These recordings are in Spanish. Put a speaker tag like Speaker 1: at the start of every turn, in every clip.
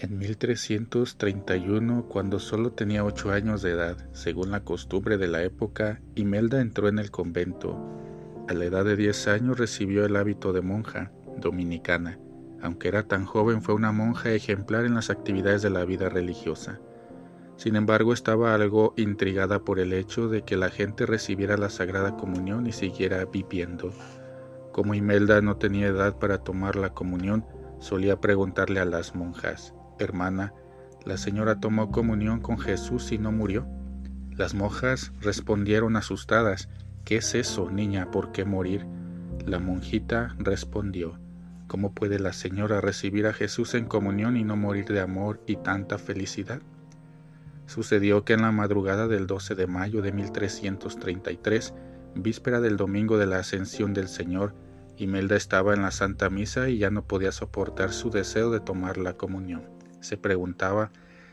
Speaker 1: En 1331, cuando solo tenía ocho años de edad, según la costumbre de la época, Imelda entró en el convento. A la edad de diez años recibió el hábito de monja dominicana. Aunque era tan joven, fue una monja ejemplar en las actividades de la vida religiosa. Sin embargo, estaba algo intrigada por el hecho de que la gente recibiera la Sagrada Comunión y siguiera viviendo. Como Imelda no tenía edad para tomar la comunión, solía preguntarle a las monjas, Hermana, ¿la señora tomó comunión con Jesús y no murió? Las monjas respondieron asustadas, ¿Qué es eso, niña? ¿Por qué morir? La monjita respondió, ¿Cómo puede la señora recibir a Jesús en comunión y no morir de amor y tanta felicidad? Sucedió que en la madrugada del 12 de mayo de 1333, víspera del domingo de la ascensión del Señor, Imelda estaba en la Santa Misa y ya no podía soportar su deseo de tomar la comunión. Se preguntaba,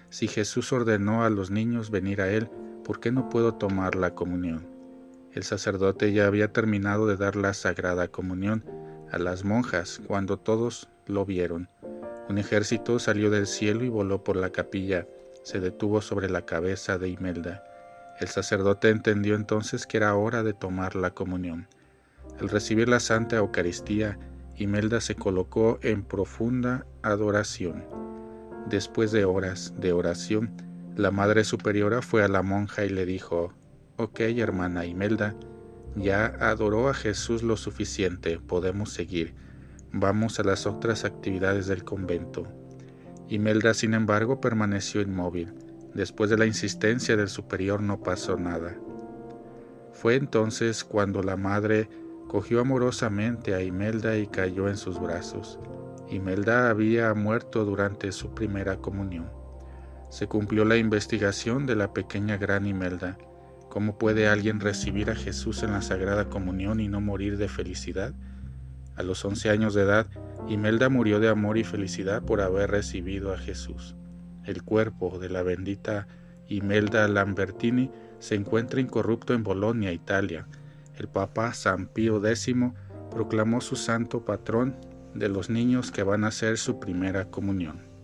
Speaker 1: si Jesús ordenó a los niños venir a Él, ¿por qué no puedo tomar la comunión? El sacerdote ya había terminado de dar la sagrada comunión a las monjas cuando todos lo vieron. Un ejército salió del cielo y voló por la capilla, se detuvo sobre la cabeza de Imelda. El sacerdote entendió entonces que era hora de tomar la comunión. Al recibir la Santa Eucaristía, Imelda se colocó en profunda adoración. Después de horas de oración, la Madre Superiora fue a la monja y le dijo, Ok, hermana Imelda, ya adoró a Jesús lo suficiente, podemos seguir. Vamos a las otras actividades del convento. Imelda, sin embargo, permaneció inmóvil. Después de la insistencia del superior no pasó nada. Fue entonces cuando la madre cogió amorosamente a Imelda y cayó en sus brazos. Imelda había muerto durante su primera comunión. Se cumplió la investigación de la pequeña gran Imelda. ¿Cómo puede alguien recibir a Jesús en la Sagrada Comunión y no morir de felicidad? A los once años de edad, Imelda murió de amor y felicidad por haber recibido a Jesús. El cuerpo de la bendita Imelda Lambertini se encuentra incorrupto en Bolonia, Italia. El Papa San Pío X proclamó su santo patrón de los niños que van a hacer su primera comunión.